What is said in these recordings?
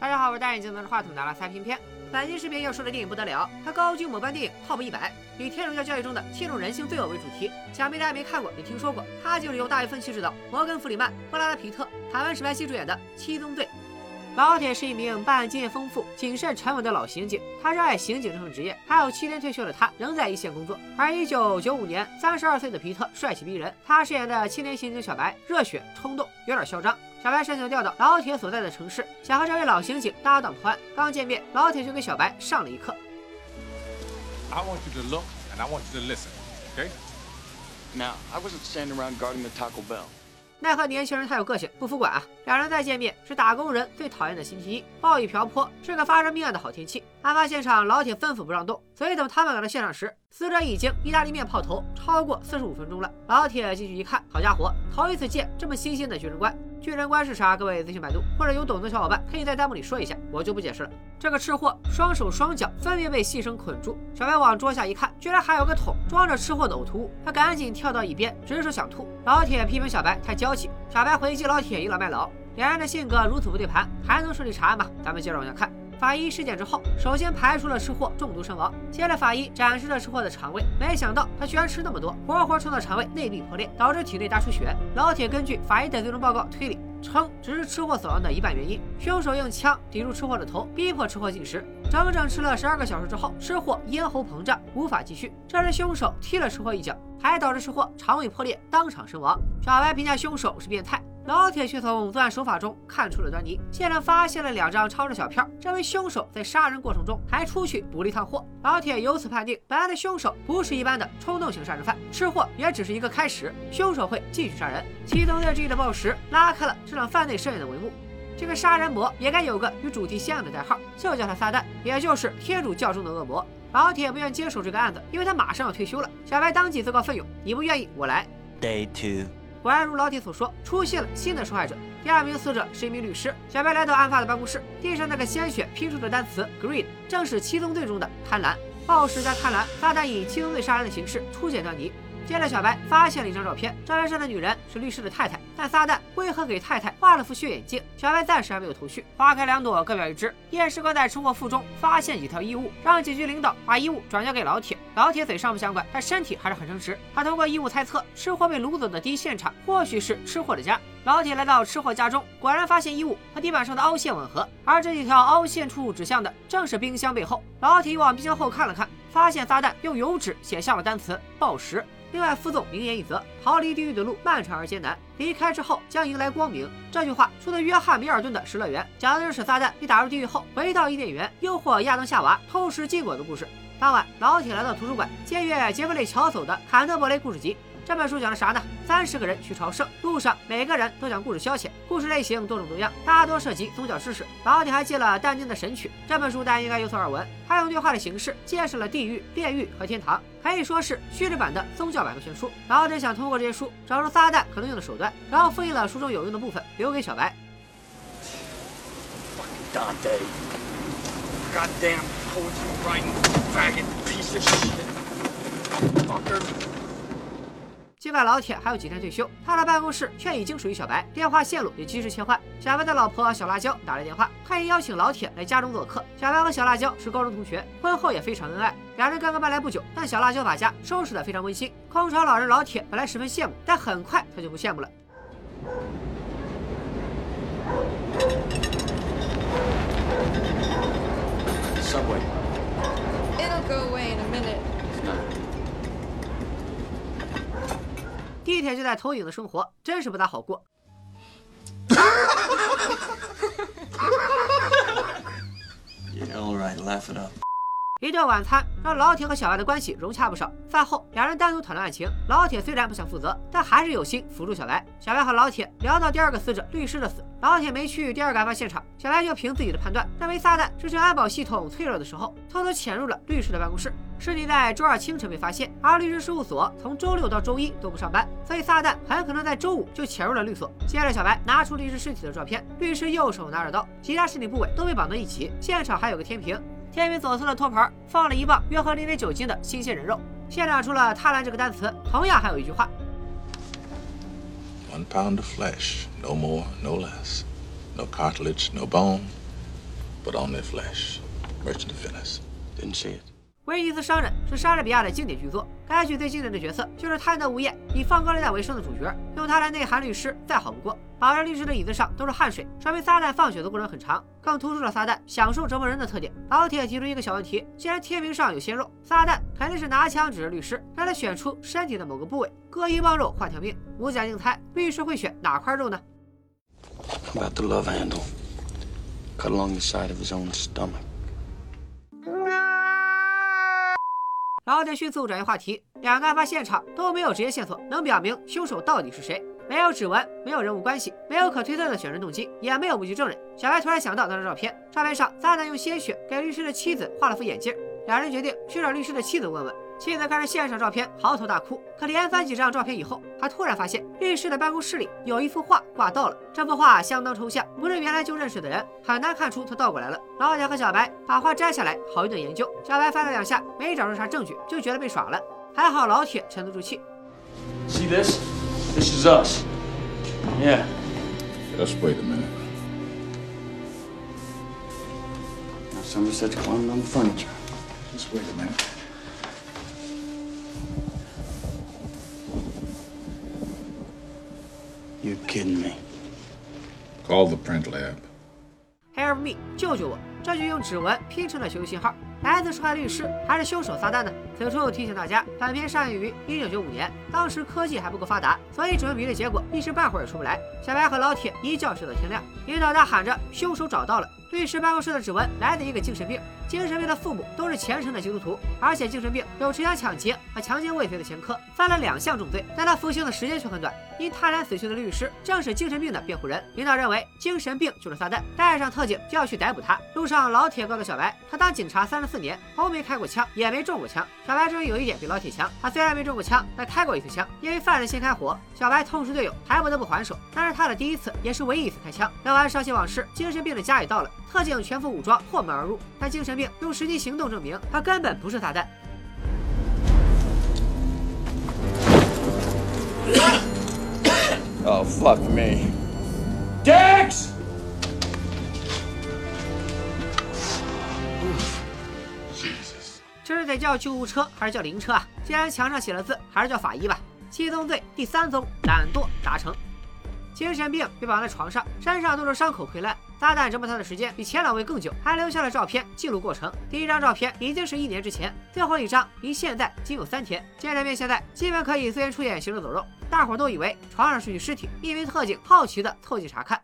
大家好，我是戴眼镜拿着话筒拿了三片片。本期视频要说的电影不得了，它高居某班电影 TOP 一百，以天主教教义中的七种人性罪恶为主题。想必大家没看过也听说过，它就是由大卫芬奇执导、摩根弗里曼、布拉德皮特、凯文史派西主演的《七宗罪》。老铁是一名办案经验丰富、谨慎沉稳的老刑警，他热爱刑警这份职业。还有七天退休的他，仍在一线工作。而一九九五年，三十二岁的皮特帅气逼人，他饰演的青年刑警小白热血冲动，有点嚣张。小白申请调到老铁所在的城市，想和这位老刑警搭档破案。刚见面，老铁就给小白上了一课。I want you to look and I want you to listen, okay? Now, I wasn't standing around guarding the Taco Bell. 奈何年轻人太有个性，不服管啊！两人再见面是打工人最讨厌的星期一，暴雨瓢泼，是个发生命案的好天气。案发现场，老铁吩咐不让动，所以等他们赶到现场时，死者已经意大利面泡头超过四十五分钟了。老铁进去一看，好家伙，头一次见这么新鲜的巨人观。巨人观是啥？各位自行百度，或者有懂的小伙伴可以在弹幕里说一下，我就不解释了。这个吃货双手双脚分别被细绳捆住，小白往桌下一看，居然还有个桶装着吃货的呕吐物，他赶紧跳到一边，直说想吐。老铁批评小白太娇气，小白回击老铁倚老卖老，两人的性格如此不对盘，还能顺利查案吗？咱们接着往下看。法医尸检之后，首先排除了吃货中毒身亡。接着，法医展示了吃货的肠胃，没想到他居然吃那么多，活活撑到肠胃内壁破裂，导致体内大出血。老铁根据法医的最终报告推理，称只是吃货死亡的一半原因。凶手用枪抵住吃货的头，逼迫吃货进食，整整吃了十二个小时之后，吃货咽喉膨胀，无法继续。这时，凶手踢了吃货一脚，还导致吃货肠胃破裂，当场身亡。小白评价凶手是变态。老铁却从作案手法中看出了端倪，现场发现了两张超市小票，这位凶手在杀人过程中还出去补了一趟货。老铁由此判定，本案的凶手不是一般的冲动型杀人犯，吃货也只是一个开始，凶手会继续杀人。七宗罪之一的暴食拉开了这场犯罪盛宴的帷幕。这个杀人魔也该有个与主题相应的代号，就叫他撒旦，也就是天主教中的恶魔。老铁不愿接手这个案子，因为他马上要退休了。小白当即自告奋勇，你不愿意，我来。Day two. 果然如老铁所说，出现了新的受害者。第二名死者是一名律师。小白来到案发的办公室，地上那个鲜血拼出的单词 “greed” 正是七宗罪中的贪婪。暴食加贪婪，撒旦以七宗罪杀人的形式初显端倪。接着，小白发现了一张照片，照片上的女人是律师的太太，但撒旦为何给太太画了副血眼镜？小白暂时还没有头绪。花开两朵，各表一枝。验尸官在车祸腹中发现几条衣物，让警局领导把衣物转交给老铁。老铁嘴上不想管，但身体还是很诚实。他通过衣物猜测，吃货被掳走的第一现场或许是吃货的家。老铁来到吃货家中，果然发现衣物和地板上的凹陷吻合，而这几条凹陷处指向的正是冰箱背后。老铁往冰箱后看了看，发现撒旦用油纸写下了单词“暴食”。另外，副总名言一则：逃离地狱的路漫长而艰难，离开之后将迎来光明。这句话出自约翰·米尔顿的《失乐园》，讲的就是撒旦被打入地狱后，回到伊甸园，诱惑亚当夏娃偷食禁果的故事。当晚，老铁来到图书馆，借阅杰弗雷·乔叟的《坎特伯雷故事集》。这本书讲的啥呢？三十个人去朝圣，路上每个人都讲故事消遣，故事类型多种多样，大多涉及宗教知识。老铁还借了但丁的《神曲》，这本书大家应该有所耳闻。他用对话的形式介绍了地狱、炼狱和天堂，可以说是虚制版的宗教百科全书。老铁想通过这些书找出撒旦可能用的手段，然后复印了书中有用的部分留给小白。尽管老铁还有几天退休，他的办公室却已经属于小白，电话线路也及时切换。小白的老婆小辣椒打来电话，特意邀请老铁来家中做客。小白和小辣椒是高中同学，婚后也非常恩爱。两人刚刚搬来不久，但小辣椒把家收拾得非常温馨。空巢老人老铁本来十分羡慕，但很快他就不羡慕了。Subway. It'll go away in a minute. 地铁就在投影的生活，真是不大好过。Yeah, all right, laugh it up. 一顿晚餐让老铁和小白的关系融洽不少。饭后，两人单独讨论案情。老铁虽然不想负责，但还是有心辅助小白。小白和老铁聊到第二个死者律师的死，老铁没去第二个案发现场，小白就凭自己的判断，认为撒旦是趁安保系统脆弱的时候，偷偷潜入了律师的办公室。尸体在周二清晨被发现，而律师事务所从周六到周一都不上班，所以撒旦很可能在周五就潜入了律所。接着，小白拿出律师尸体的照片，律师右手拿着刀，其他身体部位都被绑在一起，现场还有个天平。天宇左侧的托盘放了一磅约合零点九斤的新鲜人肉。现场除了“贪婪”这个单词，同样还有一句话：One pound of flesh, no more, no less. No cartilage, no bone. but on their flesh. Merchant of Venice. Didn't see it. 威尼斯商人是莎士比亚的经典巨作，该剧最经典的角色就是贪得无厌、以放高利贷为生的主角，用他来内涵律师再好不过。绑在律师的椅子上都是汗水，说明撒旦放血的过程很长，更突出了撒旦享受折磨人的特点。老铁提出一个小问题：既然天平上有鲜肉，撒旦肯定是拿枪指着律师，让他选出身体的某个部位，割一磅肉换条命。无奖竞猜，律师会选哪块肉呢？About the love handle? Cut along the side of his own stomach. 然后就迅速转移话题，两个案发现场都没有直接线索能表明凶手到底是谁，没有指纹，没有人物关系，没有可推测的选人动机，也没有目击证人。小白突然想到那张照片，照片上渣男用鲜血给律师的妻子画了副眼镜，两人决定去找律师的妻子问问。妻子看着现场照片，嚎啕大哭。可连翻几张照片以后，他突然发现律师的办公室里有一幅画挂倒了。这幅画相当抽象，不是原来就认识的人，很难看出他倒过来了。老铁和小白把画摘下来，好一顿研究。小白翻了两下，没找出啥证据，就觉得被耍了。还好老铁沉得住气。See this? This is us. Yeah. Just wait a minute. Now Somerset's climbing on the furniture. Just wait a minute. You're kidding me. Call the print lab. Help me，救救我！这就用指纹拼成了求救信号，来自受害律师还是凶手撒旦呢？此处提醒大家，本片上映于1995年，当时科技还不够发达，所以指纹比对结果一时半会儿也出不来。小白和老铁一觉睡到天亮，领导大喊着凶手找到了。律师办公室的指纹来自一个精神病，精神病的父母都是虔诚的基督徒，而且精神病有持枪抢劫和强奸未遂的前科，犯了两项重罪，但他服刑的时间却很短。因贪婪死去的律师正是精神病的辩护人，领导认为精神病就是撒旦，带上特警就要去逮捕他。路上，老铁告诉小白，他当警察三十四年，从没开过枪，也没中过枪。小白终于有一点比老铁强，他虽然没中过枪，但开过一次枪，因为犯人先开火，小白痛失队友，还不得不还手。那是他的第一次，也是唯一一次开枪。聊完伤心往事，精神病的家也到了。特警全副武装破门而入，但精神病用实际行动证明他根本不是撒旦。Oh, fuck me. Dex! 这是得叫救护车还是叫灵车啊？既然墙上写了字，还是叫法医吧。七宗罪第三宗懒惰达成。精神病被绑在床上，身上都是伤口溃烂。撒旦折磨他的时间比前两位更久，还留下了照片记录过程。第一张照片已经是一年之前，最后一张离现在仅有三天。精神病现在基本可以随便出演行尸走肉，大伙儿都以为床上是具尸体。一名特警好奇地凑近查看。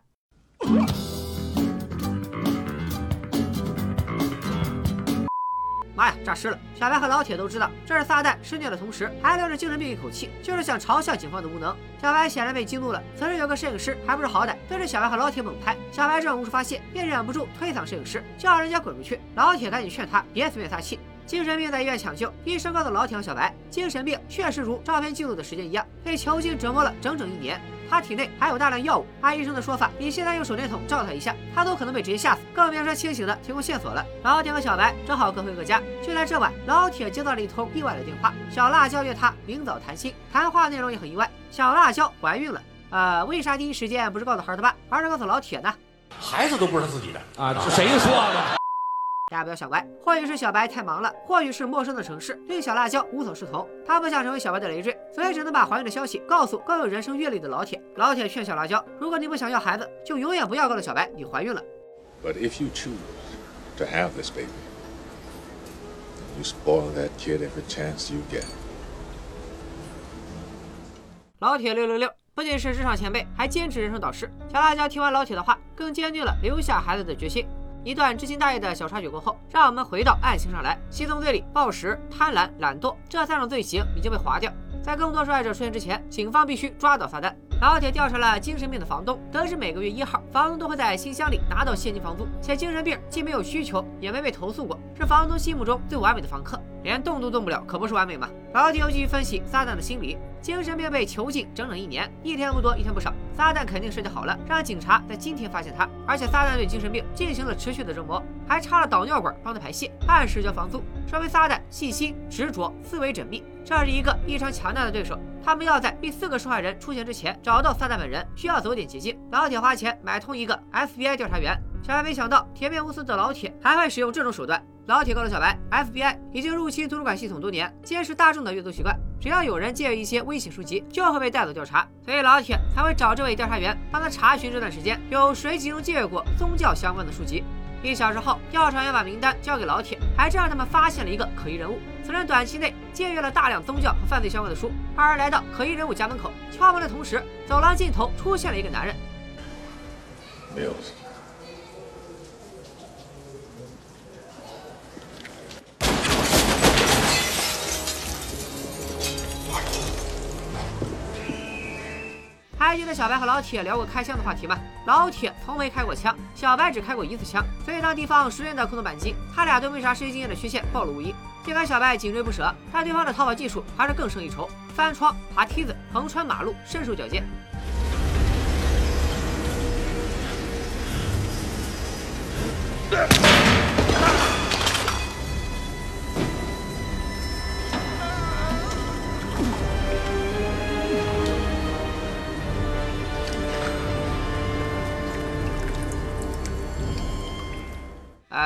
妈呀，诈尸了！小白和老铁都知道，这是撒旦施虐的同时，还留着精神病一口气，就是想嘲笑警方的无能。小白显然被激怒了，此时有个摄影师还不识好歹，对着小白和老铁猛拍。小白正无处发泄，便忍不住推搡摄影师，叫人家滚出去。老铁赶紧劝他别随便撒气。精神病在医院抢救，医生告诉老铁和小白，精神病确实如照片记录的时间一样，被囚禁折磨了整整一年。他体内还有大量药物，按医生的说法，你现在用手电筒照他一下，他都可能被直接吓死，更别说清醒的提供线索了。老铁和小白正好各回各家。就在这晚，老铁接到了一通意外的电话，小辣椒约他明早谈心。谈话内容也很意外，小辣椒怀孕了。呃，为啥第一时间不是告诉孩儿他爸，而是告诉老铁呢？孩子都不是他自己的啊！这谁说的？大家不要小白，或许是小白太忙了，或许是陌生的城市对小辣椒无所适从，他不想成为小白的累赘，所以只能把怀孕的消息告诉更有人生阅历的老铁。老铁劝小辣椒，如果你不想要孩子，就永远不要告诉小白你怀孕了。But if you choose to have this baby, you spoil that kid every chance you get. 老铁六六六，不仅是职场前辈，还兼职人生导师。小辣椒听完老铁的话，更坚定了留下孩子的决心。一段知心大意的小插曲过后，让我们回到案情上来。七宗罪里，暴食、贪婪、懒惰这三种罪行已经被划掉。在更多受害者出现之前，警方必须抓到撒旦。老铁调查了精神病的房东，得知每个月一号，房东都会在信箱里拿到现金房租，且精神病既没有需求，也没被投诉过，是房东心目中最完美的房客。连动都动不了，可不是完美吗？老铁又继续分析撒旦的心理。精神病被囚禁整整一年，一天不多，一天不少。撒旦肯定设计好了，让警察在今天发现他。而且撒旦对精神病进行了持续的折磨，还插了导尿管帮他排泄，按时交房租，说明撒旦细心、执着、思维缜密。这是一个异常强大的对手。他们要在第四个受害人出现之前找到撒旦本人，需要走点捷径。老铁花钱买通一个 FBI 调查员，小白没想到铁面无私的老铁还会使用这种手段。老铁告诉小白，FBI 已经入侵图书馆系统多年，监视大众的阅读习惯。只要有人借阅一些危险书籍，就会被带走调查。所以老铁才会找这位调查员帮他查询这段时间有谁集中借阅过宗教相关的书籍。一小时后，调查员把名单交给老铁，还真让他们发现了一个可疑人物。此人短期内借阅了大量宗教和犯罪相关的书。二人来到可疑人物家门口，敲门的同时，走廊尽头出现了一个男人。没有还记得小白和老铁聊过开枪的话题吗？老铁从没开过枪，小白只开过一次枪。所以当地方熟练的空投扳机，他俩都没啥实际经验的缺陷暴露无遗。尽管小白紧追不舍，但对方的逃跑技术还是更胜一筹，翻窗、爬梯子、横穿马路，身手矫健。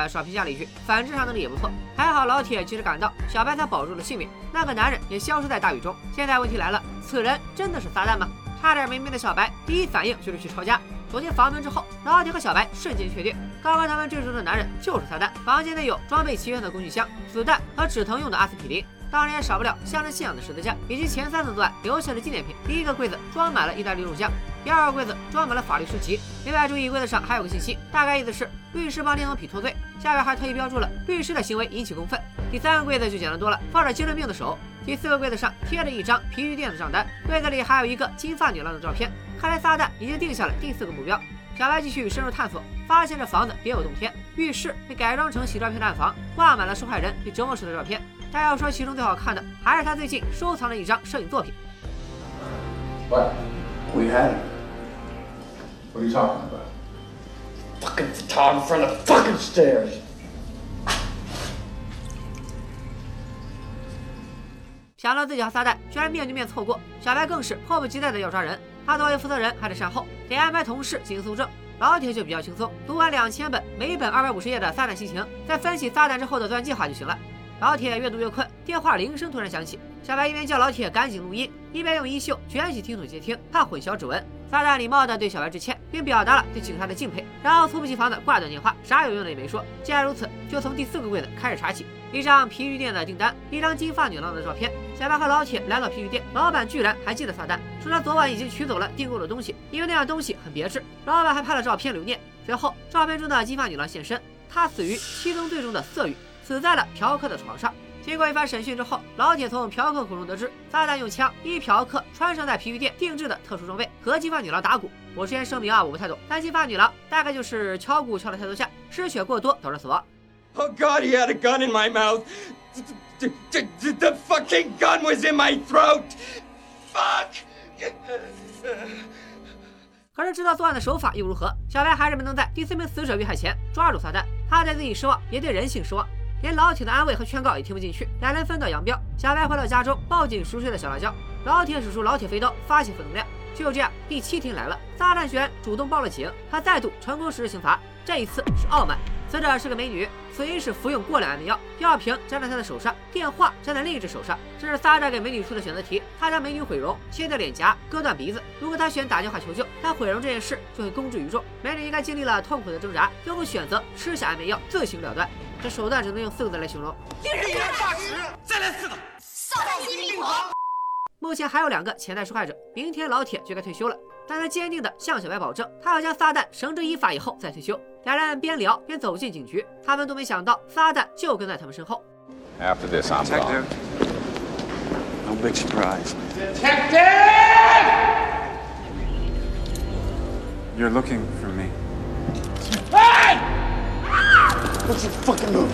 耍皮下了一句，反侦查能力也不错。还好老铁及时赶到，小白才保住了性命。那个男人也消失在大雨中。现在问题来了，此人真的是撒旦吗？差点没命的小白第一反应就是去抄家。走进房门之后，老铁和小白瞬间确定，刚刚他们追逐的男人就是撒旦。房间内有装备齐全的工具箱、子弹和止疼用的阿司匹林。当然也少不了象征信仰的十字架，以及前三层作案留下的纪念品。第一个柜子装满了意大利肉酱，第二个柜子装满了法律书籍。另外注意柜子上还有个信息，大概意思是律师帮林总匹脱罪。下边还特意标注了律师的行为引起公愤。第三个柜子就简单多了，放着精神病的手。第四个柜子上贴着一张皮具店的账单，柜子里还有一个金发女郎的照片。看来撒旦已经定下了第四个目标。小白继续深入探索，发现这房子别有洞天。浴室被改装成洗照片的暗房，挂满了受害人被折磨时的照片。但要说其中最好看的，还是他最近收藏的一张摄影作品。What? We had it. What are you talking about? Fucking photographer on the fucking stairs. 想到自己和撒旦居然面对面错过，小白更是迫不及待的要抓人。他作为负责人还得善后，得安排同事进行搜证。老铁就比较轻松，读完两千本，每本二百五十页的《撒旦心情》，再分析撒旦之后的作案计划就行了。老铁越读越困，电话铃声突然响起，小白一边叫老铁赶紧录音，一边用衣袖卷起听筒接听，怕混淆指纹。撒旦礼貌地对小白致歉，并表达了对警察的敬佩，然后猝不及防地挂断电话，啥有用的也没说。既然如此，就从第四个柜子开始查起。一张皮具店的订单，一张金发女郎的照片。小白和老铁来到皮具店，老板居然还记得撒旦，说他昨晚已经取走了订购的东西，因为那样东西很别致。老板还拍了照片留念。随后，照片中的金发女郎现身，她死于七宗罪中的色欲，死在了嫖客的床上。经过一番审讯之后，老铁从嫖客口中得知，撒旦用枪逼嫖客穿上在皮具店定制的特殊装备，和金发女郎打鼓。我事先声明啊，我不太懂，但金发女郎大概就是敲鼓敲的太多下，失血过多导致死亡。Oh God, he had a gun in my mouth. The, fucking gun was in my throat. Fuck. 可是知道作案的手法又如何？小白还是没能在第四名死者遇害前抓住撒旦。他对自己失望，也对人性失望，连老铁的安慰和劝告也听不进去。两人分道扬镳。小白回到家中，抱紧熟睡的小辣椒。老铁使出老铁飞刀，发起负能量。就这样，第七天来了，撒旦居然主动报了警。他再度成功实施刑罚，这一次是傲慢。死者是个美女，死因是服用过量安眠药，药瓶粘在她的手上，电话粘在另一只手上。这是撒旦给美女出的选择题，他将美女毁容，切掉脸颊，割断鼻子。如果他选打电话求救，他毁容这件事就会公之于众。美女应该经历了痛苦的挣扎，最后选择吃下安眠药，自行了断。这手段只能用四个字来形容：令人发指！再来四个，扫心病狂目前还有两个潜在受害者，明天老铁就该退休了。但他坚定地向小白保证，他要将撒旦绳之以法以后再退休。两人边聊边走进警局，他们都没想到撒旦就跟在他们身后。After this, I'm gone. No big surprise. You're looking for me. What's your fucking move?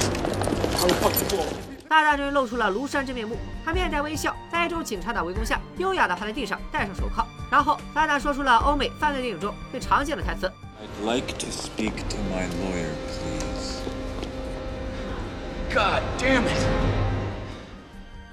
On the fucking floor. 撒旦终于露出了庐山真面目，他面带微笑，在一众警察的围攻下，优雅地趴在地上，戴上手铐。然后，大大说出了欧美犯罪电影中最常见的台词 I'd like to speak to my lawyer, please. God damn it.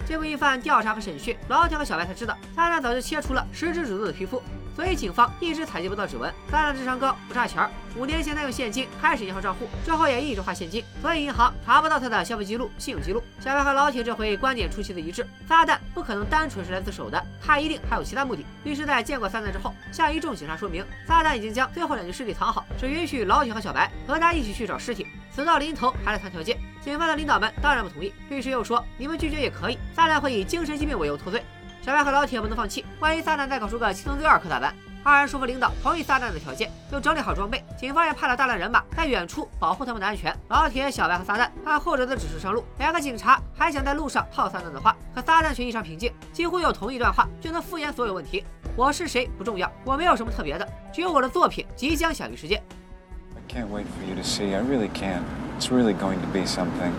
经过一番调查和审讯，老铁和小白才知道，大大早就切除了食指指肚的皮肤。所以警方一直采集不到指纹。撒旦智商高，不差钱儿，五年前他用现金开始银行账户，之后也一直花现金，所以银行查不到他的消费记录、信用记录。小白和老铁这回观点出奇的一致，撒旦不可能单纯是来自首的，他一定还有其他目的。律师，在见过撒旦之后，向一众警察说明，撒旦已经将最后两具尸体藏好，只允许老铁和小白和他一起去找尸体。死到临头还来谈条件，警方的领导们当然不同意。律师又说：“你们拒绝也可以，撒旦会以精神疾病为由脱罪。”小白和老铁不能放弃，万一撒旦再搞出个七宗罪二可咋办？二人说服领导同意撒旦的条件，又整理好装备。警方也派了大量人马在远处保护他们的安全。老铁、小白和撒旦按后者的指示上路。两个警察还想在路上套撒旦的话，可撒旦却异常平静，几乎用同一段话就能敷衍所有问题。我是谁不重要，我没有什么特别的，只有我的作品即将享誉世界。I can't wait for you to see. I really can't. It's really going to be something.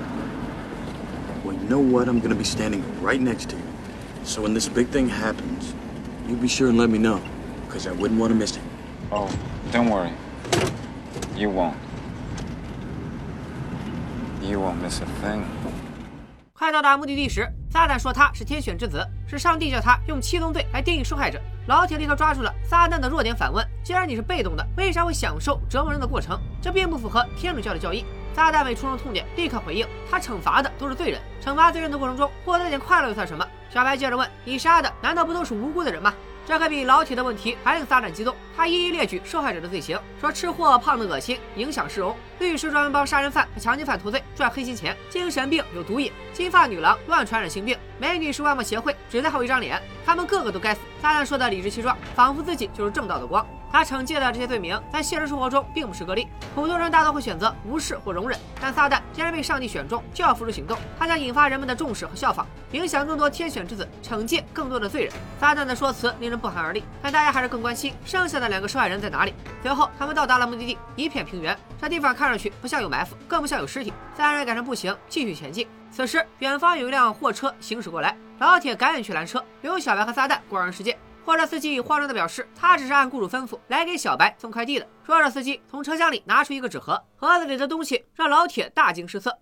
Well, you know what? I'm gonna be standing right next to you. So when this big thing happens, you be sure and let me know, because I wouldn't want to miss it. Oh, don't worry. You won't. You won't miss a thing. 快到达目的地时，撒旦说他是天选之子，是上帝叫他用七宗罪来定义受害者。老铁立刻抓住了撒旦的弱点，反问：既然你是被动的，为啥会享受折磨人的过程？这并不符合天主教的教义。撒旦为触中痛点，立刻回应：他惩罚的都是罪人，惩罚罪人的过程中获得点快乐又算什么？小白接着问：你杀的难道不都是无辜的人吗？这可比老铁的问题还令撒旦激动，他一一列举受害者的罪行，说吃货胖的恶心，影响市容；律师专门帮杀人犯和强奸犯脱罪，赚黑心钱；精神病有毒瘾，金发女郎乱传染性病，美女是外貌协会，只在乎一张脸，他们个个都该死。撒旦说的理直气壮，仿佛自己就是正道的光。他惩戒的这些罪名，在现实生活中并不是个例。普通人大多会选择无视或容忍，但撒旦既然被上帝选中，就要付出行动。他将引发人们的重视和效仿，影响更多天选之子，惩戒更多的罪人。撒旦的说辞令人不寒而栗，但大家还是更关心剩下的两个受害人在哪里。随后，他们到达了目的地，一片平原。这地方看上去不像有埋伏，更不像有尸体。三人改成步行继续前进。此时，远方有一辆货车行驶过来，老铁赶紧去拦车，留小白和撒旦过人世界。货车司机慌张地表示，他只是按雇主吩咐来给小白送快递的。说着，司机从车厢里拿出一个纸盒，盒子里的东西让老铁大惊失色。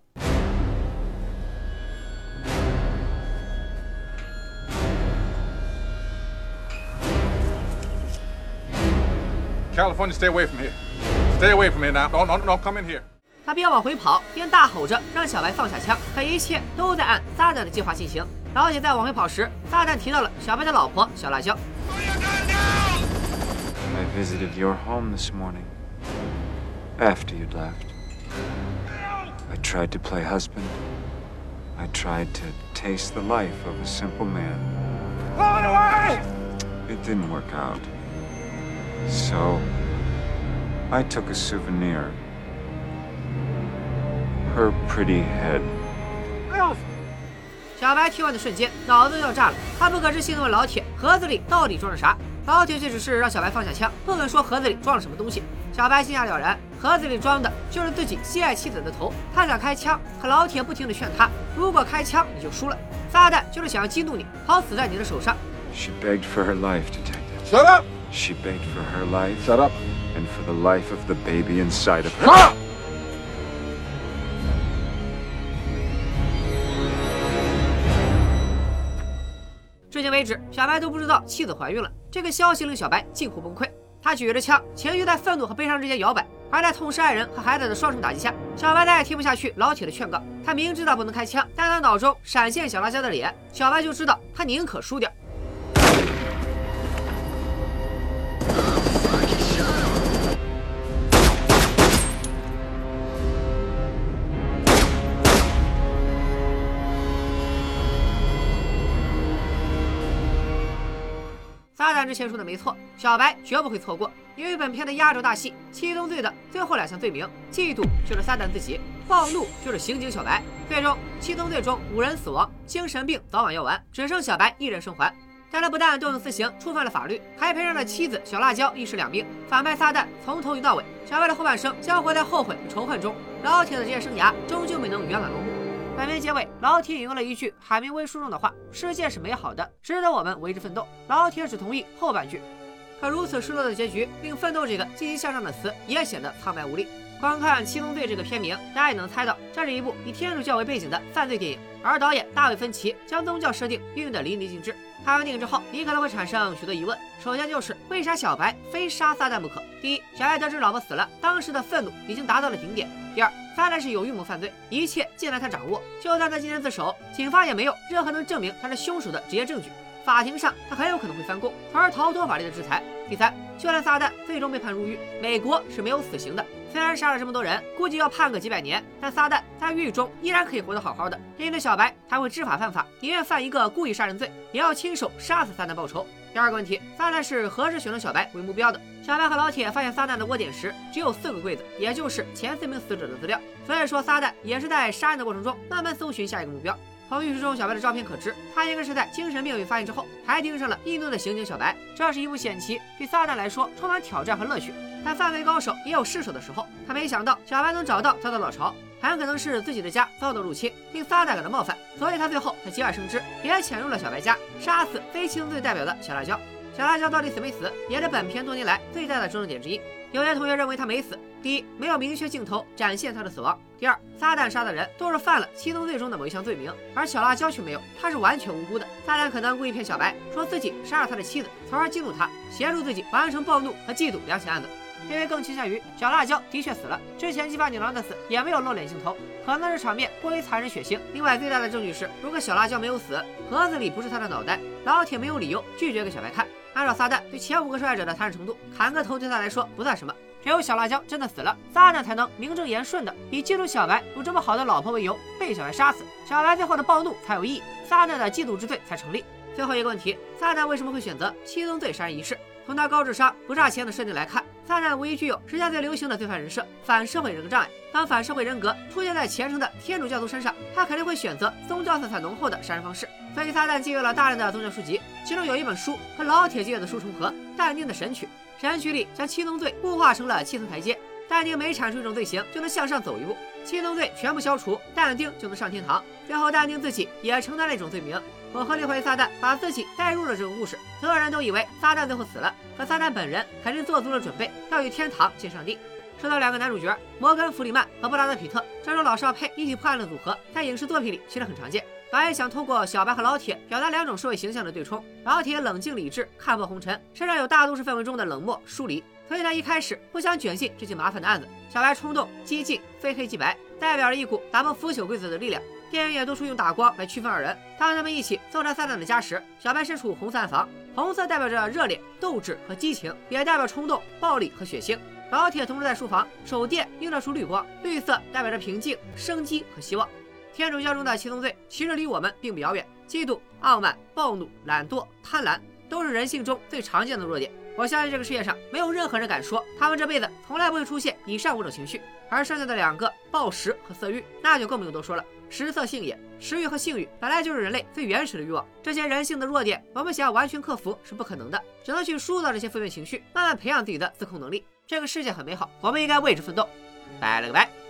California, stay away from here. Stay away from here now. Don't, don't, don't come in here. 他边往回跑边大吼着让小白放下枪，可一切都在按撒旦的计划进行。老铁在往回跑时，撒旦提到了小白的老婆小辣椒。I visited your home this morning. After you'd left. I tried to play husband. I tried to taste the life of a simple man. It didn't work out. So, I took a souvenir. Her pretty head. 小白听完的瞬间，脑子要炸了。他不可置信地问老铁：“盒子里到底装着啥？” 老铁却只是让小白放下枪问问说盒子里装了什么东西。小白心下了然盒子里装的就是自己心爱妻子的头。他想开枪可老铁不停的劝他如果开枪你就输了。撒旦就是想要激怒你好死在你的手上。She begged for her life to take that shut up! She begged for her life. Shut up! And for the life of the baby inside of her. 至今为止小白都不知道妻子怀孕了。这个消息令小白近乎崩溃。他举着枪，情绪在愤怒和悲伤之间摇摆。而在痛失爱人和孩子的双重打击下，小白再也听不下去老铁的劝告。他明知道不能开枪，但他脑中闪现小辣椒的脸，小白就知道他宁可输掉。撒旦之前说的没错，小白绝不会错过，因为本片的压轴大戏七宗罪的最后两项罪名，嫉妒就是撒旦自己，暴怒就是刑警小白。最终七宗罪中五人死亡，精神病早晚要完，只剩小白一人生还。但他不但动用私刑触犯了法律，还赔上了妻子小辣椒一尸两命。反派撒旦从头赢到尾，小白的后半生将活在后悔与仇恨中。老铁的职业生涯终究没能圆满落幕。本片结尾，老铁引用了一句海明威书中的话：“世界是美好的，值得我们为之奋斗。”老铁只同意后半句。可如此失落的结局，令“奋斗”这个积极向上的词也显得苍白无力。观看《七宗罪》这个片名，大家也能猜到，这是一部以天主教为背景的犯罪电影。而导演大卫芬奇将宗教设定运用得淋漓尽致。看完电影之后，你可能会产生许多疑问。首先就是为啥小白非杀撒旦不可？第一，小白得知老婆死了，当时的愤怒已经达到了顶点。第二，撒旦是有预谋犯罪，一切尽在他掌握。就算他今天自首，警方也没有任何能证明他是凶手的直接证据。法庭上，他很有可能会翻供，从而逃脱法律的制裁。第三，就算撒旦最终被判入狱，美国是没有死刑的。虽然杀了这么多人，估计要判个几百年，但撒旦在狱中依然可以活得好好的。面对小白，他会知法犯法，宁愿犯一个故意杀人罪，也要亲手杀死撒旦报仇。第二个问题，撒旦是何时选择小白为目标的？小白和老铁发现撒旦的窝点时，只有四个柜子，也就是前四名死者的资料。所以说，撒旦也是在杀人的过程中慢慢搜寻下一个目标。从浴室中小白的照片可知，他应该是在精神病被发现之后，还盯上了印度的刑警小白。这是一幕险棋，对撒旦来说充满挑战和乐趣。但犯罪高手也有失手的时候，他没想到小白能找到他的老巢，很可能是自己的家遭到入侵，令撒旦感到冒犯，所以他最后才节外生枝，也潜入了小白家，杀死非七宗罪代表的小辣椒。小辣椒到底死没死，也是本片多年来最大的争论点之一。有些同学认为他没死，第一，没有明确镜头展现他的死亡；第二，撒旦杀的人都是犯了七宗罪中的某一项罪名，而小辣椒却没有，他是完全无辜的。撒旦可能故意骗小白，说自己杀了他的妻子，从而激怒他，协助自己完成暴怒和嫉妒两起案子。因为更倾向于小辣椒的确死了，之前激发女郎的死也没有露脸镜头，可能是场面过于残忍血腥。另外，最大的证据是，如果小辣椒没有死，盒子里不是他的脑袋，老铁没有理由拒绝给小白看。按照撒旦对前五个受害者的残忍程度，砍个头对他来说不算什么。只有小辣椒真的死了，撒旦才能名正言顺的以嫉妒小白有这么好的老婆为由被小白杀死，小白最后的暴怒才有意义，撒旦的嫉妒之罪才成立。最后一个问题，撒旦为什么会选择七宗罪杀人仪式？从他高智商不差钱的设定来看，撒旦无疑具有时下最流行的罪犯人设——反社会人格障碍。当反社会人格出现在虔诚的天主教徒身上，他肯定会选择宗教色彩浓厚的杀人方式。所以，撒旦借阅了大量的宗教书籍，其中有一本书和老铁借阅的书重合，《淡定的神曲》。神曲里将七宗罪物化成了七层台阶，但丁每铲除一种罪行，就能向上走一步。七宗罪全部消除，但丁就能上天堂。最后，但丁自己也承担了一种罪名。我合理怀疑撒旦把自己带入了这个故事，所有人都以为撒旦最后死了，可撒旦本人肯定做足了准备，要与天堂见上帝。说到两个男主角摩根·弗里曼和布拉德·皮特，这种老少配一起破案的组合，在影视作品里其实很常见。导演想通过小白和老铁表达两种社会形象的对冲：老铁冷静理智，看破红尘，身上有大都市氛围中的冷漠疏离，所以他一开始不想卷进这起麻烦的案子。小白冲动激进，非黑即白，代表着一股打破腐朽规则的力量。电影也多处用打光来区分二人。当他们一起搜查撒旦的家时，小白身处红色暗房，红色代表着热烈、斗志和激情，也代表冲动、暴力和血腥。老铁同时在书房，手电映照出绿光，绿色代表着平静、生机和希望。天主教中的七宗罪其实离我们并不遥远，嫉妒、傲慢、暴怒、懒惰、贪婪，都是人性中最常见的弱点。我相信这个世界上没有任何人敢说他们这辈子从来不会出现以上五种情绪，而剩下的两个暴食和色欲，那就更不用多说了。食色性也，食欲和性欲本来就是人类最原始的欲望，这些人性的弱点，我们想要完全克服是不可能的，只能去疏导这些负面情绪，慢慢培养自己的自控能力。这个世界很美好，我们应该为之奋斗。拜了个拜。